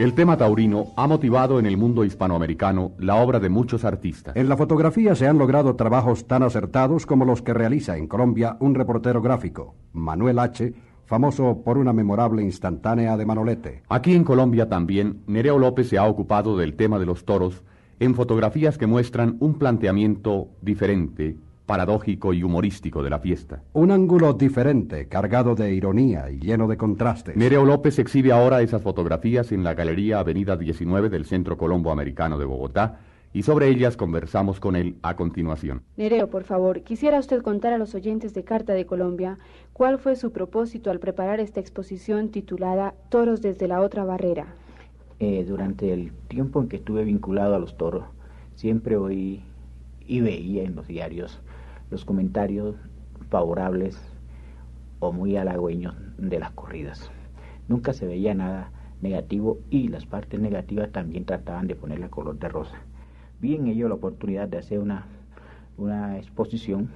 El tema taurino ha motivado en el mundo hispanoamericano la obra de muchos artistas. En la fotografía se han logrado trabajos tan acertados como los que realiza en Colombia un reportero gráfico, Manuel H., famoso por una memorable instantánea de Manolete. Aquí en Colombia también, Nereo López se ha ocupado del tema de los toros en fotografías que muestran un planteamiento diferente, paradójico y humorístico de la fiesta. Un ángulo diferente, cargado de ironía y lleno de contrastes. Nereo López exhibe ahora esas fotografías en la Galería Avenida 19 del Centro Colombo Americano de Bogotá y sobre ellas conversamos con él a continuación. Nereo, por favor, quisiera usted contar a los oyentes de Carta de Colombia cuál fue su propósito al preparar esta exposición titulada Toros desde la otra barrera. Eh, durante el tiempo en que estuve vinculado a los toros, siempre oí y veía en los diarios los comentarios favorables o muy halagüeños de las corridas. Nunca se veía nada negativo y las partes negativas también trataban de ponerle color de rosa. Vi en ello la oportunidad de hacer una, una exposición,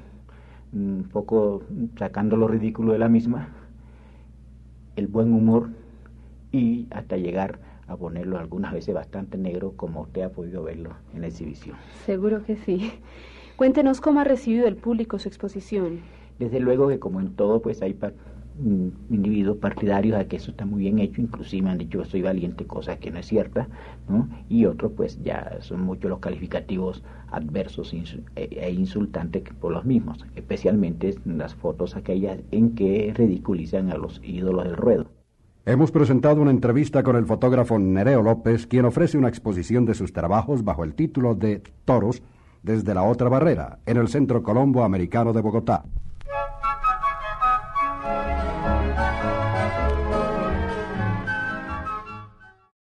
un poco sacando lo ridículo de la misma, el buen humor y hasta llegar a ponerlo algunas veces bastante negro como usted ha podido verlo en la exhibición. Seguro que sí. Cuéntenos cómo ha recibido el público su exposición. Desde luego que como en todo pues hay individuos partidarios a que eso está muy bien hecho, inclusive me han dicho que soy valiente, cosa que no es cierta, ¿no? y otros pues ya son muchos los calificativos adversos e, e insultantes por los mismos, especialmente las fotos aquellas en que ridiculizan a los ídolos del ruedo. Hemos presentado una entrevista con el fotógrafo Nereo López, quien ofrece una exposición de sus trabajos bajo el título de Toros desde la otra barrera, en el Centro Colombo Americano de Bogotá.